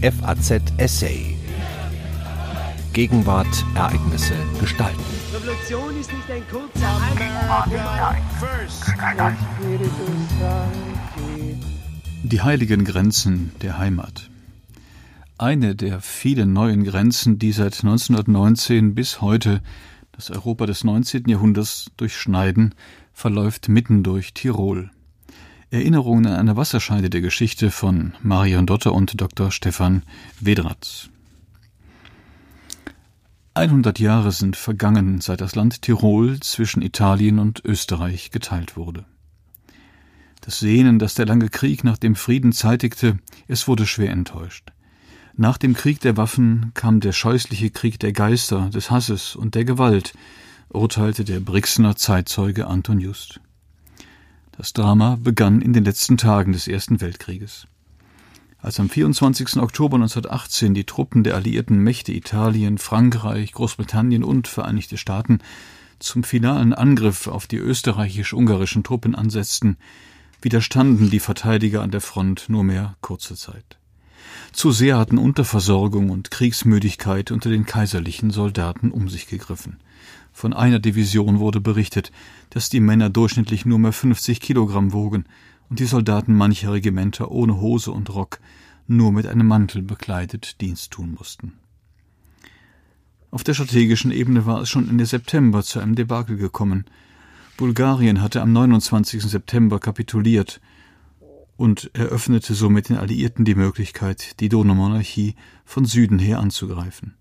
FAZ Essay. Gegenwart, Ereignisse, Gestalten. Revolution ist nicht ein kurzer Die heiligen Grenzen der Heimat. Eine der vielen neuen Grenzen, die seit 1919 bis heute das Europa des 19. Jahrhunderts durchschneiden, verläuft mitten durch Tirol. Erinnerungen an eine Wasserscheide der Geschichte von Marion Dotter und Dr. Stefan Wedratz. 100 Jahre sind vergangen, seit das Land Tirol zwischen Italien und Österreich geteilt wurde. Das Sehnen, das der lange Krieg nach dem Frieden zeitigte, es wurde schwer enttäuscht. Nach dem Krieg der Waffen kam der scheußliche Krieg der Geister, des Hasses und der Gewalt, urteilte der Brixener Zeitzeuge Anton Just. Das Drama begann in den letzten Tagen des Ersten Weltkrieges. Als am 24. Oktober 1918 die Truppen der alliierten Mächte Italien, Frankreich, Großbritannien und Vereinigte Staaten zum finalen Angriff auf die österreichisch-ungarischen Truppen ansetzten, widerstanden die Verteidiger an der Front nur mehr kurze Zeit. Zu sehr hatten Unterversorgung und Kriegsmüdigkeit unter den kaiserlichen Soldaten um sich gegriffen. Von einer Division wurde berichtet, dass die Männer durchschnittlich nur mehr 50 Kilogramm wogen und die Soldaten mancher Regimenter ohne Hose und Rock nur mit einem Mantel bekleidet Dienst tun mussten. Auf der strategischen Ebene war es schon Ende September zu einem Debakel gekommen. Bulgarien hatte am 29. September kapituliert und eröffnete somit den Alliierten die Möglichkeit, die Donaumonarchie von Süden her anzugreifen.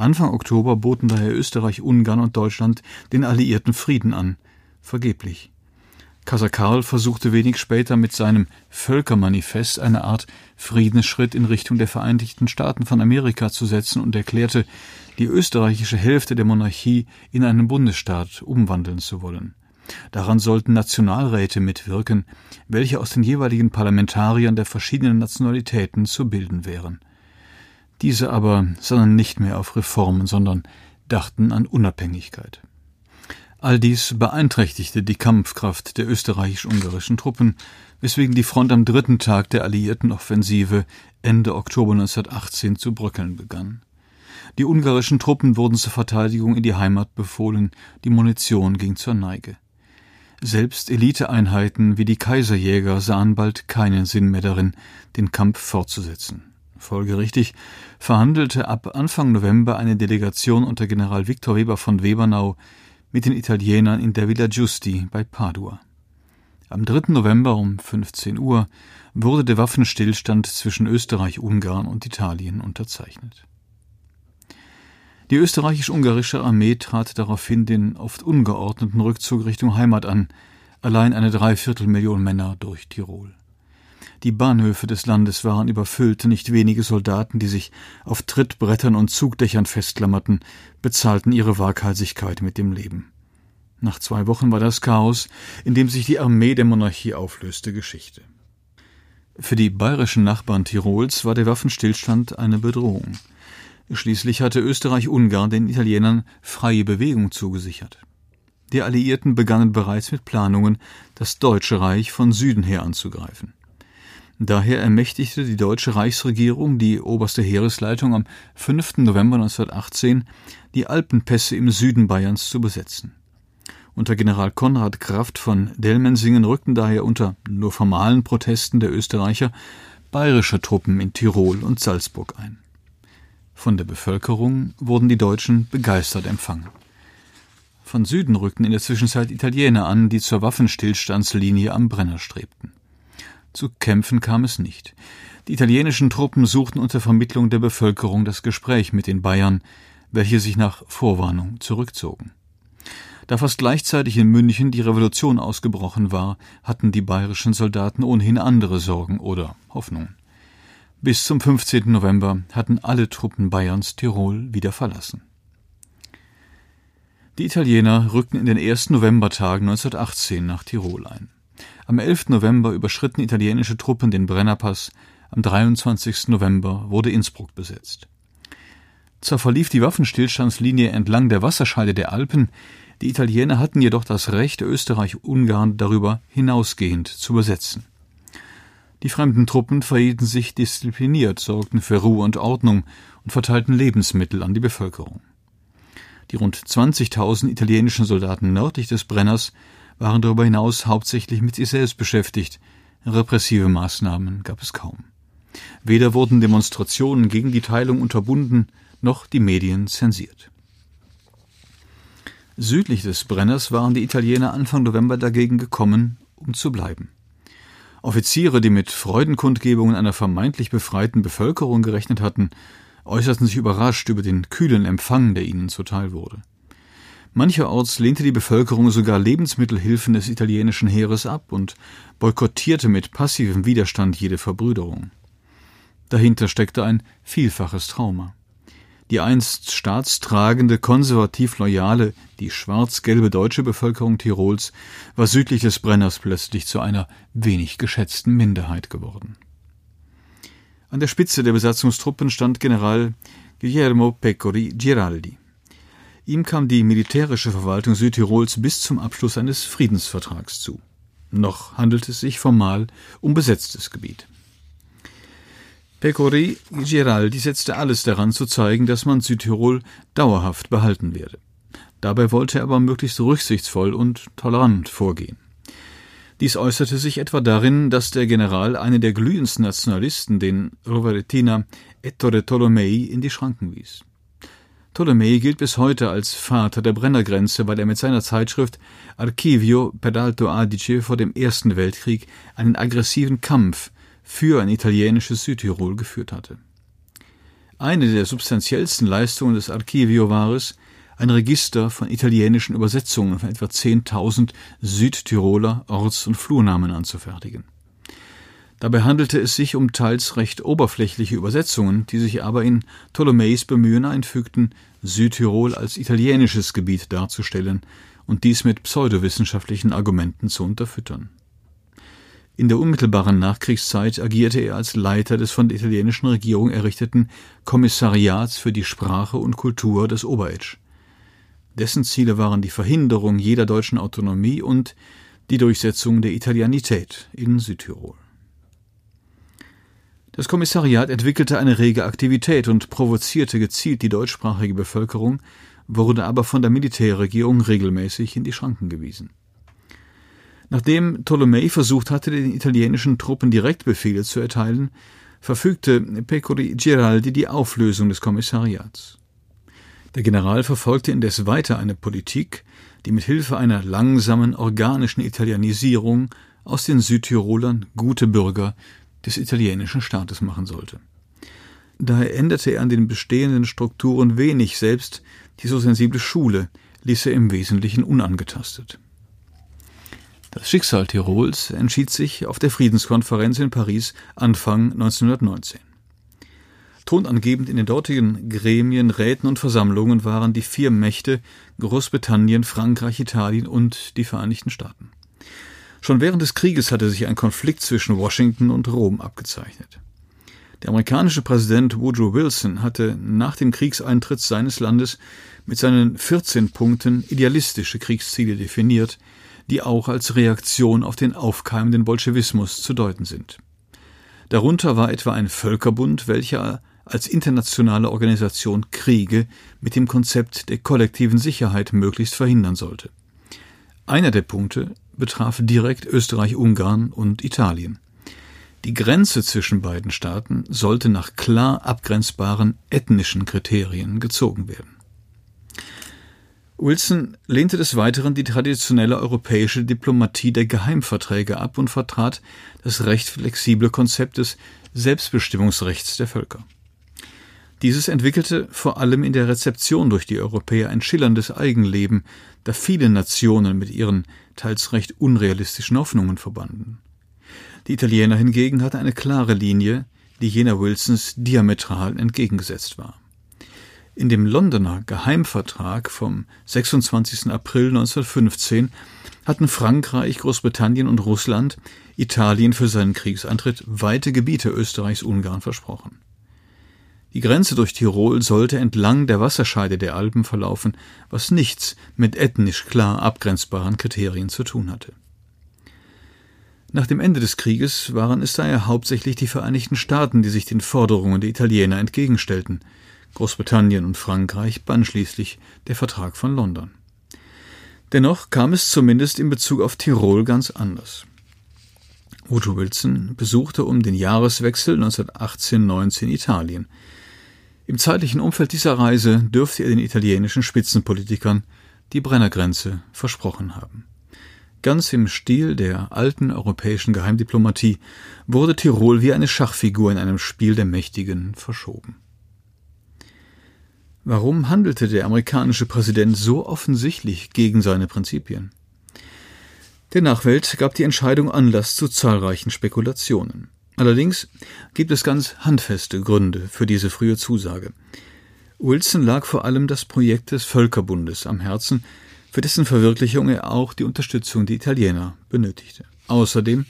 Anfang Oktober boten daher Österreich, Ungarn und Deutschland den Alliierten Frieden an. Vergeblich. Kaiser Karl versuchte wenig später mit seinem Völkermanifest eine Art Friedensschritt in Richtung der Vereinigten Staaten von Amerika zu setzen und erklärte, die österreichische Hälfte der Monarchie in einen Bundesstaat umwandeln zu wollen. Daran sollten Nationalräte mitwirken, welche aus den jeweiligen Parlamentariern der verschiedenen Nationalitäten zu bilden wären. Diese aber sannen nicht mehr auf Reformen, sondern dachten an Unabhängigkeit. All dies beeinträchtigte die Kampfkraft der österreichisch-ungarischen Truppen, weswegen die Front am dritten Tag der alliierten Offensive Ende Oktober 1918 zu bröckeln begann. Die ungarischen Truppen wurden zur Verteidigung in die Heimat befohlen, die Munition ging zur Neige. Selbst Eliteeinheiten wie die Kaiserjäger sahen bald keinen Sinn mehr darin, den Kampf fortzusetzen. Folgerichtig verhandelte ab Anfang November eine Delegation unter General Viktor Weber von Webernau mit den Italienern in der Villa Giusti bei Padua. Am 3. November um 15 Uhr wurde der Waffenstillstand zwischen Österreich, Ungarn und Italien unterzeichnet. Die österreichisch-ungarische Armee trat daraufhin den oft ungeordneten Rückzug Richtung Heimat an, allein eine Dreiviertelmillion Männer durch Tirol. Die Bahnhöfe des Landes waren überfüllt, nicht wenige Soldaten, die sich auf Trittbrettern und Zugdächern festklammerten, bezahlten ihre Waghalsigkeit mit dem Leben. Nach zwei Wochen war das Chaos, in dem sich die Armee der Monarchie auflöste, Geschichte. Für die bayerischen Nachbarn Tirols war der Waffenstillstand eine Bedrohung. Schließlich hatte Österreich-Ungarn den Italienern freie Bewegung zugesichert. Die Alliierten begannen bereits mit Planungen, das Deutsche Reich von Süden her anzugreifen. Daher ermächtigte die deutsche Reichsregierung die oberste Heeresleitung am 5. November 1918, die Alpenpässe im Süden Bayerns zu besetzen. Unter General Konrad Kraft von Delmensingen rückten daher unter nur formalen Protesten der Österreicher bayerische Truppen in Tirol und Salzburg ein. Von der Bevölkerung wurden die Deutschen begeistert empfangen. Von Süden rückten in der Zwischenzeit Italiener an, die zur Waffenstillstandslinie am Brenner strebten. Zu Kämpfen kam es nicht. Die italienischen Truppen suchten unter Vermittlung der Bevölkerung das Gespräch mit den Bayern, welche sich nach Vorwarnung zurückzogen. Da fast gleichzeitig in München die Revolution ausgebrochen war, hatten die bayerischen Soldaten ohnehin andere Sorgen oder Hoffnungen. Bis zum 15. November hatten alle Truppen Bayerns Tirol wieder verlassen. Die Italiener rückten in den ersten Novembertagen 1918 nach Tirol ein. Am 11. November überschritten italienische Truppen den Brennerpass, am 23. November wurde Innsbruck besetzt. Zwar verlief die Waffenstillstandslinie entlang der Wasserscheide der Alpen, die Italiener hatten jedoch das Recht, Österreich-Ungarn darüber hinausgehend zu besetzen. Die fremden Truppen verhielten sich diszipliniert, sorgten für Ruhe und Ordnung und verteilten Lebensmittel an die Bevölkerung. Die rund 20.000 italienischen Soldaten nördlich des Brenners waren darüber hinaus hauptsächlich mit sich selbst beschäftigt. Repressive Maßnahmen gab es kaum. Weder wurden Demonstrationen gegen die Teilung unterbunden, noch die Medien zensiert. Südlich des Brenners waren die Italiener Anfang November dagegen gekommen, um zu bleiben. Offiziere, die mit Freudenkundgebungen einer vermeintlich befreiten Bevölkerung gerechnet hatten, äußerten sich überrascht über den kühlen Empfang, der ihnen zuteil wurde. Mancherorts lehnte die Bevölkerung sogar Lebensmittelhilfen des italienischen Heeres ab und boykottierte mit passivem Widerstand jede Verbrüderung. Dahinter steckte ein vielfaches Trauma. Die einst staatstragende, konservativ loyale, die schwarz-gelbe deutsche Bevölkerung Tirols war südlich des Brenners plötzlich zu einer wenig geschätzten Minderheit geworden. An der Spitze der Besatzungstruppen stand General Guillermo Pecori Giraldi. Ihm kam die militärische Verwaltung Südtirols bis zum Abschluss eines Friedensvertrags zu. Noch handelt es sich formal um besetztes Gebiet. Pecori Giraldi setzte alles daran zu zeigen, dass man Südtirol dauerhaft behalten werde. Dabei wollte er aber möglichst rücksichtsvoll und tolerant vorgehen. Dies äußerte sich etwa darin, dass der General einen der glühendsten Nationalisten, den Roveretina Ettore Tolomei, in die Schranken wies. Tolomei gilt bis heute als Vater der Brennergrenze, weil er mit seiner Zeitschrift Archivio per Alto Adige vor dem Ersten Weltkrieg einen aggressiven Kampf für ein italienisches Südtirol geführt hatte. Eine der substanziellsten Leistungen des Archivio war es, ein Register von italienischen Übersetzungen von etwa 10.000 Südtiroler Orts- und Flurnamen anzufertigen. Dabei handelte es sich um teils recht oberflächliche Übersetzungen, die sich aber in Ptolemäis Bemühen einfügten, Südtirol als italienisches Gebiet darzustellen und dies mit pseudowissenschaftlichen Argumenten zu unterfüttern. In der unmittelbaren Nachkriegszeit agierte er als Leiter des von der italienischen Regierung errichteten Kommissariats für die Sprache und Kultur des Oberetsch. Dessen Ziele waren die Verhinderung jeder deutschen Autonomie und die Durchsetzung der Italianität in Südtirol. Das Kommissariat entwickelte eine rege Aktivität und provozierte gezielt die deutschsprachige Bevölkerung, wurde aber von der Militärregierung regelmäßig in die Schranken gewiesen. Nachdem Ptolemei versucht hatte, den italienischen Truppen Direktbefehle zu erteilen, verfügte Pecori Giraldi die Auflösung des Kommissariats. Der General verfolgte indes weiter eine Politik, die mit Hilfe einer langsamen organischen Italianisierung aus den Südtirolern gute Bürger des italienischen Staates machen sollte. Daher änderte er an den bestehenden Strukturen wenig, selbst die so sensible Schule ließ er im Wesentlichen unangetastet. Das Schicksal Tirols entschied sich auf der Friedenskonferenz in Paris Anfang 1919. Tonangebend in den dortigen Gremien, Räten und Versammlungen waren die vier Mächte Großbritannien, Frankreich, Italien und die Vereinigten Staaten. Schon während des Krieges hatte sich ein Konflikt zwischen Washington und Rom abgezeichnet. Der amerikanische Präsident Woodrow Wilson hatte nach dem Kriegseintritt seines Landes mit seinen 14 Punkten idealistische Kriegsziele definiert, die auch als Reaktion auf den aufkeimenden Bolschewismus zu deuten sind. Darunter war etwa ein Völkerbund, welcher als internationale Organisation Kriege mit dem Konzept der kollektiven Sicherheit möglichst verhindern sollte. Einer der Punkte betraf direkt Österreich-Ungarn und Italien. Die Grenze zwischen beiden Staaten sollte nach klar abgrenzbaren ethnischen Kriterien gezogen werden. Wilson lehnte des Weiteren die traditionelle europäische Diplomatie der Geheimverträge ab und vertrat das recht flexible Konzept des Selbstbestimmungsrechts der Völker. Dieses entwickelte vor allem in der Rezeption durch die Europäer ein schillerndes Eigenleben, da viele Nationen mit ihren teils recht unrealistischen Hoffnungen verbanden. Die Italiener hingegen hatten eine klare Linie, die jener Wilsons diametral entgegengesetzt war. In dem Londoner Geheimvertrag vom 26. April 1915 hatten Frankreich, Großbritannien und Russland Italien für seinen Kriegseintritt weite Gebiete Österreichs-Ungarn versprochen. Die Grenze durch Tirol sollte entlang der Wasserscheide der Alpen verlaufen, was nichts mit ethnisch klar abgrenzbaren Kriterien zu tun hatte. Nach dem Ende des Krieges waren es daher hauptsächlich die Vereinigten Staaten, die sich den Forderungen der Italiener entgegenstellten. Großbritannien und Frankreich band schließlich der Vertrag von London. Dennoch kam es zumindest in Bezug auf Tirol ganz anders. Woodrow Wilson besuchte um den Jahreswechsel 1918-19 Italien. Im zeitlichen Umfeld dieser Reise dürfte er den italienischen Spitzenpolitikern die Brennergrenze versprochen haben. Ganz im Stil der alten europäischen Geheimdiplomatie wurde Tirol wie eine Schachfigur in einem Spiel der Mächtigen verschoben. Warum handelte der amerikanische Präsident so offensichtlich gegen seine Prinzipien? Der Nachwelt gab die Entscheidung Anlass zu zahlreichen Spekulationen. Allerdings gibt es ganz handfeste Gründe für diese frühe Zusage. Wilson lag vor allem das Projekt des Völkerbundes am Herzen, für dessen Verwirklichung er auch die Unterstützung der Italiener benötigte. Außerdem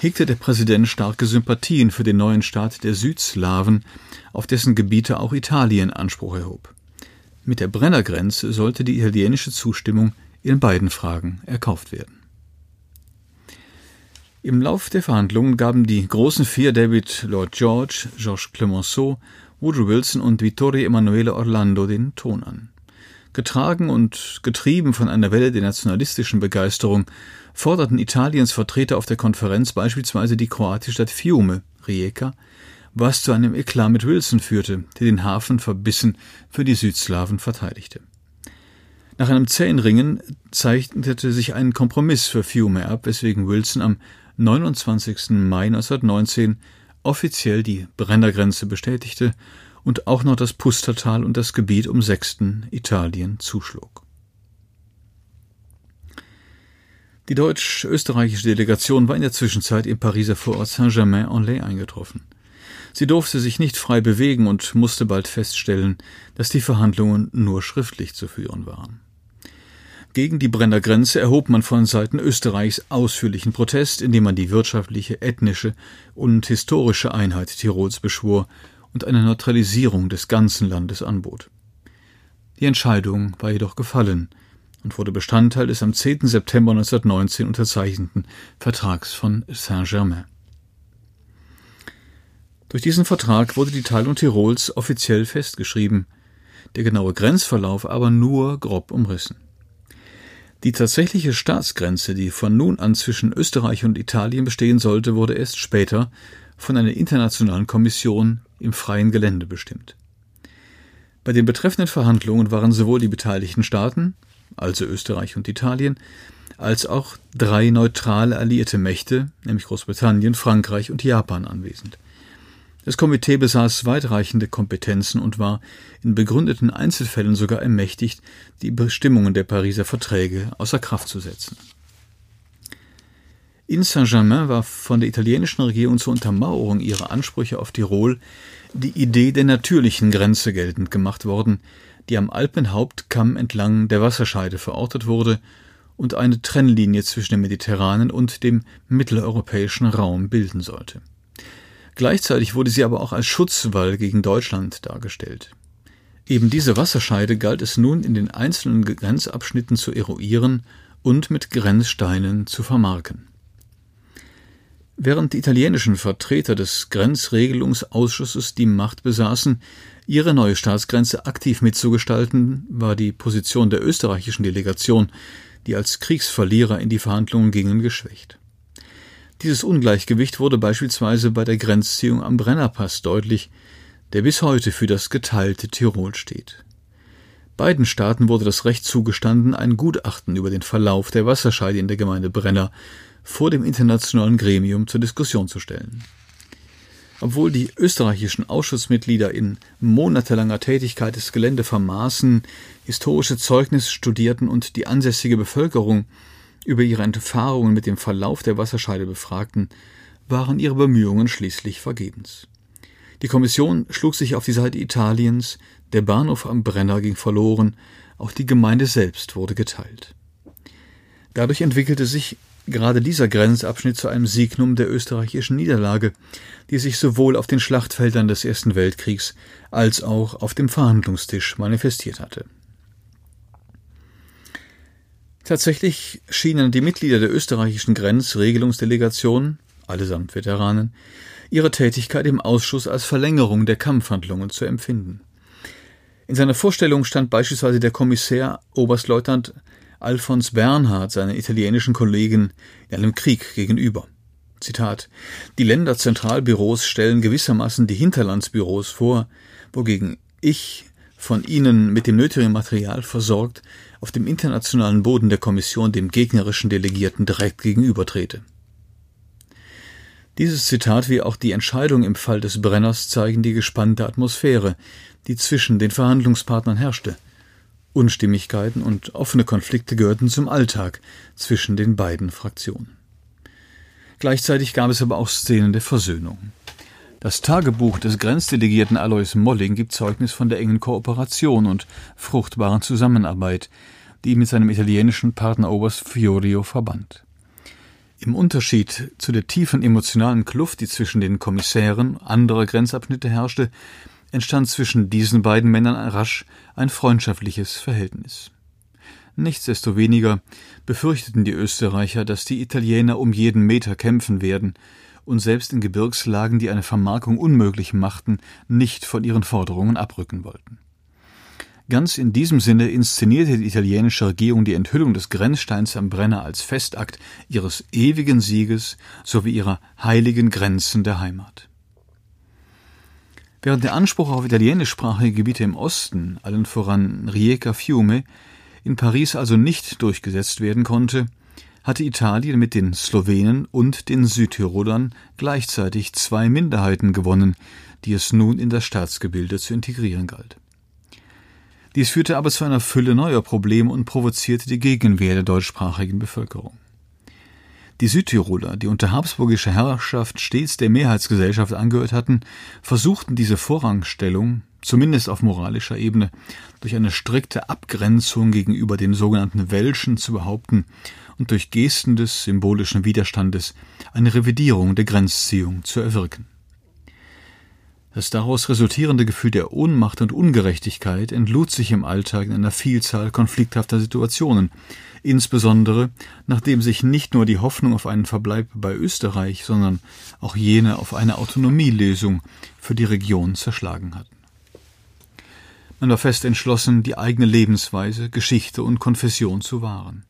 hegte der Präsident starke Sympathien für den neuen Staat der Südslawen, auf dessen Gebiete auch Italien Anspruch erhob. Mit der Brennergrenze sollte die italienische Zustimmung in beiden Fragen erkauft werden. Im Lauf der Verhandlungen gaben die großen vier David Lord George, Georges Clemenceau, Woodrow Wilson und Vittorio Emanuele Orlando den Ton an. Getragen und getrieben von einer Welle der nationalistischen Begeisterung forderten Italiens Vertreter auf der Konferenz beispielsweise die kroatische Stadt Fiume, Rijeka, was zu einem Eklat mit Wilson führte, der den Hafen verbissen für die Südslawen verteidigte. Nach einem zähen Ringen zeichnete sich ein Kompromiss für Fiume ab, weswegen Wilson am 29. Mai 1919 offiziell die Brennergrenze bestätigte und auch noch das Pustertal und das Gebiet um Sechsten Italien zuschlug. Die deutsch-österreichische Delegation war in der Zwischenzeit im Pariser Vorort Saint-Germain-en-Laye eingetroffen. Sie durfte sich nicht frei bewegen und musste bald feststellen, dass die Verhandlungen nur schriftlich zu führen waren. Gegen die Brenner Grenze erhob man von Seiten Österreichs ausführlichen Protest, indem man die wirtschaftliche, ethnische und historische Einheit Tirols beschwor und eine Neutralisierung des ganzen Landes anbot. Die Entscheidung war jedoch gefallen und wurde Bestandteil des am 10. September 1919 unterzeichneten Vertrags von Saint-Germain. Durch diesen Vertrag wurde die Teilung Tirols offiziell festgeschrieben, der genaue Grenzverlauf aber nur grob umrissen. Die tatsächliche Staatsgrenze, die von nun an zwischen Österreich und Italien bestehen sollte, wurde erst später von einer internationalen Kommission im freien Gelände bestimmt. Bei den betreffenden Verhandlungen waren sowohl die beteiligten Staaten, also Österreich und Italien, als auch drei neutrale alliierte Mächte, nämlich Großbritannien, Frankreich und Japan anwesend. Das Komitee besaß weitreichende Kompetenzen und war in begründeten Einzelfällen sogar ermächtigt, die Bestimmungen der Pariser Verträge außer Kraft zu setzen. In Saint-Germain war von der italienischen Regierung zur Untermauerung ihrer Ansprüche auf Tirol die Idee der natürlichen Grenze geltend gemacht worden, die am Alpenhauptkamm entlang der Wasserscheide verortet wurde und eine Trennlinie zwischen dem mediterranen und dem mitteleuropäischen Raum bilden sollte. Gleichzeitig wurde sie aber auch als Schutzwall gegen Deutschland dargestellt. Eben diese Wasserscheide galt es nun in den einzelnen Grenzabschnitten zu eruieren und mit Grenzsteinen zu vermarken. Während die italienischen Vertreter des Grenzregelungsausschusses die Macht besaßen, ihre neue Staatsgrenze aktiv mitzugestalten, war die Position der österreichischen Delegation, die als Kriegsverlierer in die Verhandlungen gingen, geschwächt. Dieses Ungleichgewicht wurde beispielsweise bei der Grenzziehung am Brennerpass deutlich, der bis heute für das geteilte Tirol steht. Beiden Staaten wurde das Recht zugestanden, ein Gutachten über den Verlauf der Wasserscheide in der Gemeinde Brenner vor dem internationalen Gremium zur Diskussion zu stellen. Obwohl die österreichischen Ausschussmitglieder in monatelanger Tätigkeit das Gelände vermaßen, historische Zeugnisse studierten und die ansässige Bevölkerung über ihre Erfahrungen mit dem Verlauf der Wasserscheide befragten, waren ihre Bemühungen schließlich vergebens. Die Kommission schlug sich auf die Seite Italiens, der Bahnhof am Brenner ging verloren, auch die Gemeinde selbst wurde geteilt. Dadurch entwickelte sich gerade dieser Grenzabschnitt zu einem Signum der österreichischen Niederlage, die sich sowohl auf den Schlachtfeldern des Ersten Weltkriegs als auch auf dem Verhandlungstisch manifestiert hatte. Tatsächlich schienen die Mitglieder der österreichischen Grenzregelungsdelegation, allesamt Veteranen, ihre Tätigkeit im Ausschuss als Verlängerung der Kampfhandlungen zu empfinden. In seiner Vorstellung stand beispielsweise der Kommissär Oberstleutnant Alfons Bernhard seinen italienischen Kollegen in einem Krieg gegenüber. Zitat Die Länderzentralbüros stellen gewissermaßen die Hinterlandsbüros vor, wogegen ich von ihnen mit dem nötigen Material versorgt auf dem internationalen Boden der Kommission dem gegnerischen Delegierten direkt gegenübertrete. Dieses Zitat wie auch die Entscheidung im Fall des Brenners zeigen die gespannte Atmosphäre, die zwischen den Verhandlungspartnern herrschte. Unstimmigkeiten und offene Konflikte gehörten zum Alltag zwischen den beiden Fraktionen. Gleichzeitig gab es aber auch Szenen der Versöhnung. Das Tagebuch des Grenzdelegierten Alois Molling gibt Zeugnis von der engen Kooperation und fruchtbaren Zusammenarbeit, die ihn mit seinem italienischen Partner Oberst Fiorio verband. Im Unterschied zu der tiefen emotionalen Kluft, die zwischen den Kommissären anderer Grenzabschnitte herrschte, entstand zwischen diesen beiden Männern rasch ein freundschaftliches Verhältnis. Nichtsdestoweniger befürchteten die Österreicher, dass die Italiener um jeden Meter kämpfen werden und selbst in Gebirgslagen, die eine Vermarkung unmöglich machten, nicht von ihren Forderungen abrücken wollten. Ganz in diesem Sinne inszenierte die italienische Regierung die Enthüllung des Grenzsteins am Brenner als Festakt ihres ewigen Sieges sowie ihrer heiligen Grenzen der Heimat. Während der Anspruch auf italienischsprachige Gebiete im Osten, allen voran Rijeka Fiume, in Paris also nicht durchgesetzt werden konnte, hatte Italien mit den Slowenen und den Südtirolern gleichzeitig zwei Minderheiten gewonnen, die es nun in das Staatsgebilde zu integrieren galt. Dies führte aber zu einer Fülle neuer Probleme und provozierte die Gegenwehr der deutschsprachigen Bevölkerung. Die Südtiroler, die unter habsburgischer Herrschaft stets der Mehrheitsgesellschaft angehört hatten, versuchten diese Vorrangstellung, zumindest auf moralischer Ebene, durch eine strikte Abgrenzung gegenüber den sogenannten Welschen zu behaupten und durch Gesten des symbolischen Widerstandes eine Revidierung der Grenzziehung zu erwirken. Das daraus resultierende Gefühl der Ohnmacht und Ungerechtigkeit entlud sich im Alltag in einer Vielzahl konflikthafter Situationen, insbesondere nachdem sich nicht nur die Hoffnung auf einen Verbleib bei Österreich, sondern auch jene auf eine Autonomielösung für die Region zerschlagen hatten. Man war fest entschlossen, die eigene Lebensweise, Geschichte und Konfession zu wahren.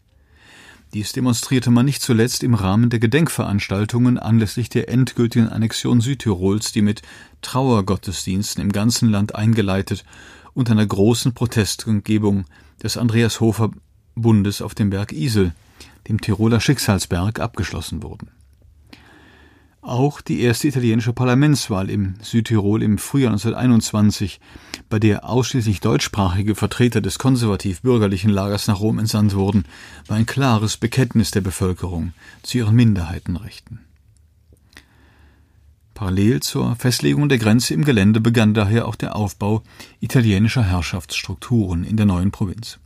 Dies demonstrierte man nicht zuletzt im Rahmen der Gedenkveranstaltungen anlässlich der endgültigen Annexion Südtirols, die mit Trauergottesdiensten im ganzen Land eingeleitet und einer großen Protestumgebung des Andreas Hofer Bundes auf dem Berg Isel, dem Tiroler Schicksalsberg, abgeschlossen wurden. Auch die erste italienische Parlamentswahl im Südtirol im Frühjahr 1921, bei der ausschließlich deutschsprachige Vertreter des konservativ-bürgerlichen Lagers nach Rom entsandt wurden, war ein klares Bekenntnis der Bevölkerung zu ihren Minderheitenrechten. Parallel zur Festlegung der Grenze im Gelände begann daher auch der Aufbau italienischer Herrschaftsstrukturen in der neuen Provinz.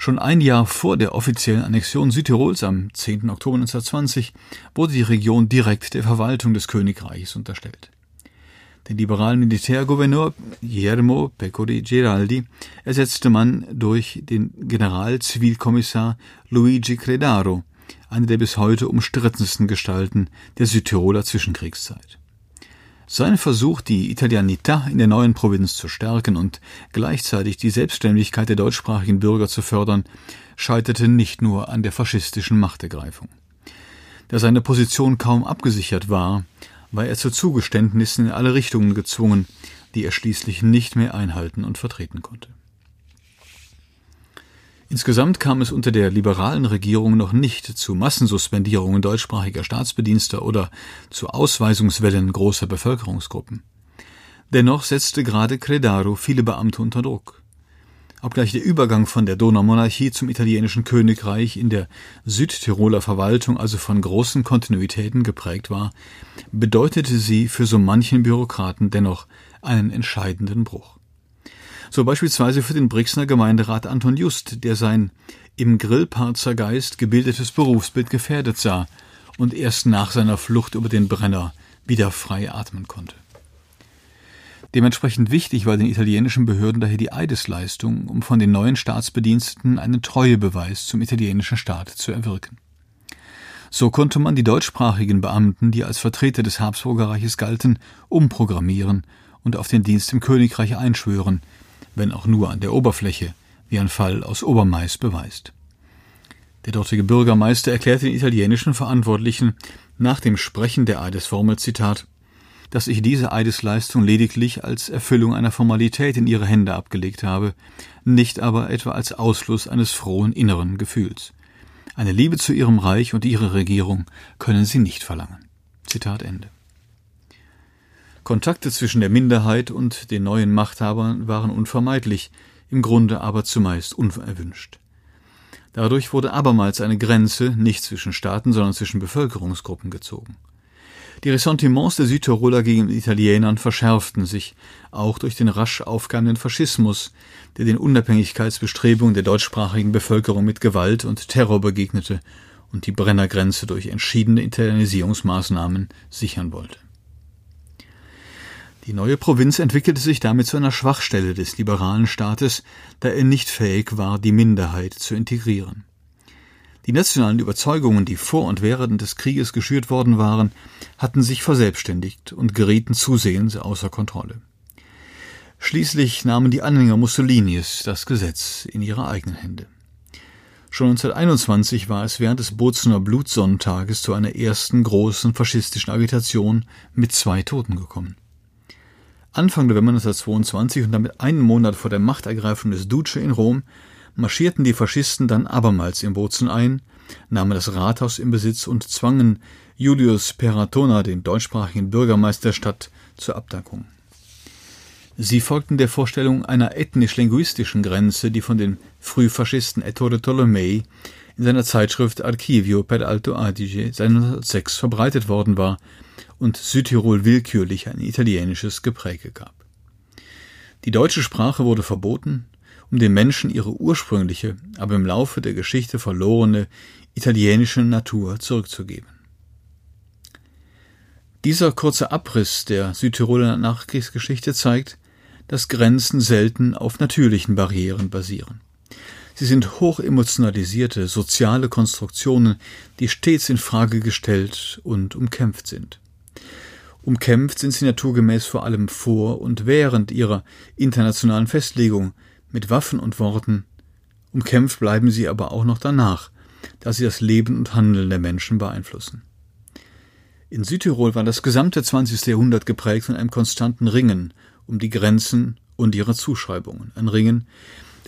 Schon ein Jahr vor der offiziellen Annexion Südtirols am 10. Oktober 1920 wurde die Region direkt der Verwaltung des Königreichs unterstellt. Den liberalen Militärgouverneur Guillermo Pecori Giraldi ersetzte man durch den Generalzivilkommissar Luigi Credaro, eine der bis heute umstrittensten Gestalten der Südtiroler Zwischenkriegszeit. Sein Versuch, die Italianità in der neuen Provinz zu stärken und gleichzeitig die Selbstständigkeit der deutschsprachigen Bürger zu fördern, scheiterte nicht nur an der faschistischen Machtergreifung. Da seine Position kaum abgesichert war, war er zu Zugeständnissen in alle Richtungen gezwungen, die er schließlich nicht mehr einhalten und vertreten konnte. Insgesamt kam es unter der liberalen Regierung noch nicht zu Massensuspendierungen deutschsprachiger Staatsbedienster oder zu Ausweisungswellen großer Bevölkerungsgruppen. Dennoch setzte gerade Credaro viele Beamte unter Druck. Obgleich der Übergang von der Donaumonarchie zum italienischen Königreich in der Südtiroler Verwaltung also von großen Kontinuitäten geprägt war, bedeutete sie für so manchen Bürokraten dennoch einen entscheidenden Bruch. So beispielsweise für den Brixner Gemeinderat Anton Just, der sein im Grillparzer Geist gebildetes Berufsbild gefährdet sah und erst nach seiner Flucht über den Brenner wieder frei atmen konnte. Dementsprechend wichtig war den italienischen Behörden daher die Eidesleistung, um von den neuen Staatsbediensteten einen Treuebeweis zum italienischen Staat zu erwirken. So konnte man die deutschsprachigen Beamten, die als Vertreter des Habsburgerreiches galten, umprogrammieren und auf den Dienst im Königreich einschwören, wenn auch nur an der Oberfläche, wie ein Fall aus Obermais beweist. Der dortige Bürgermeister erklärte den italienischen Verantwortlichen nach dem Sprechen der Eidesformel Zitat dass ich diese Eidesleistung lediglich als Erfüllung einer Formalität in ihre Hände abgelegt habe, nicht aber etwa als Ausfluss eines frohen inneren Gefühls. Eine Liebe zu ihrem Reich und ihrer Regierung können sie nicht verlangen. Zitat Ende. Kontakte zwischen der Minderheit und den neuen Machthabern waren unvermeidlich, im Grunde aber zumeist unerwünscht. Dadurch wurde abermals eine Grenze nicht zwischen Staaten, sondern zwischen Bevölkerungsgruppen gezogen. Die Ressentiments der Südtiroler gegen Italienern verschärften sich, auch durch den rasch aufkeimenden Faschismus, der den Unabhängigkeitsbestrebungen der deutschsprachigen Bevölkerung mit Gewalt und Terror begegnete und die Brennergrenze durch entschiedene Internisierungsmaßnahmen sichern wollte. Die neue Provinz entwickelte sich damit zu einer Schwachstelle des liberalen Staates, da er nicht fähig war, die Minderheit zu integrieren. Die nationalen Überzeugungen, die vor und während des Krieges geschürt worden waren, hatten sich verselbstständigt und gerieten zusehends außer Kontrolle. Schließlich nahmen die Anhänger Mussolinis das Gesetz in ihre eigenen Hände. Schon 1921 war es während des Bozener Blutsonntages zu einer ersten großen faschistischen Agitation mit zwei Toten gekommen. Anfang November 1922 und damit einen Monat vor der Machtergreifung des Duce in Rom marschierten die Faschisten dann abermals in Bozen ein, nahmen das Rathaus in Besitz und zwangen Julius Peratona, den deutschsprachigen Bürgermeister der Stadt, zur Abdankung. Sie folgten der Vorstellung einer ethnisch-linguistischen Grenze, die von den Frühfaschisten Ettore Tolomei in seiner Zeitschrift Archivio per Alto Adige 1906 verbreitet worden war und Südtirol willkürlich ein italienisches Gepräge gab. Die deutsche Sprache wurde verboten, um den Menschen ihre ursprüngliche, aber im Laufe der Geschichte verlorene italienische Natur zurückzugeben. Dieser kurze Abriss der Südtiroler Nachkriegsgeschichte zeigt, dass Grenzen selten auf natürlichen Barrieren basieren. Sie sind hoch emotionalisierte soziale Konstruktionen, die stets in Frage gestellt und umkämpft sind. Umkämpft sind sie naturgemäß vor allem vor und während ihrer internationalen Festlegung, mit Waffen und Worten, umkämpft bleiben sie aber auch noch danach, da sie das Leben und Handeln der Menschen beeinflussen. In Südtirol war das gesamte 20. Jahrhundert geprägt von einem konstanten Ringen um die Grenzen und ihre Zuschreibungen. Ein Ringen,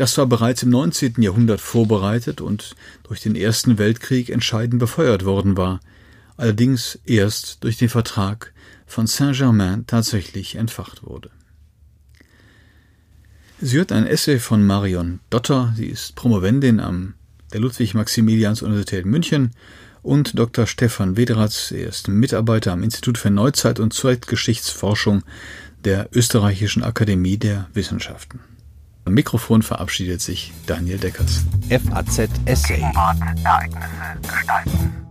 das zwar bereits im 19. Jahrhundert vorbereitet und durch den Ersten Weltkrieg entscheidend befeuert worden war, allerdings erst durch den Vertrag von Saint-Germain tatsächlich entfacht wurde. Sie hört ein Essay von Marion Dotter. Sie ist Promovendin am der Ludwig-Maximilians-Universität München und Dr. Stefan Wederatz. Er ist Mitarbeiter am Institut für Neuzeit- und Zeitgeschichtsforschung der Österreichischen Akademie der Wissenschaften. Am Mikrofon verabschiedet sich Daniel Deckers. FAZ Essay. Ereignisse gestalten.